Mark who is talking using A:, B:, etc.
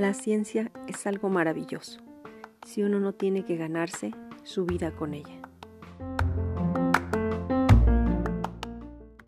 A: La ciencia es algo maravilloso si uno no tiene que ganarse su vida con ella.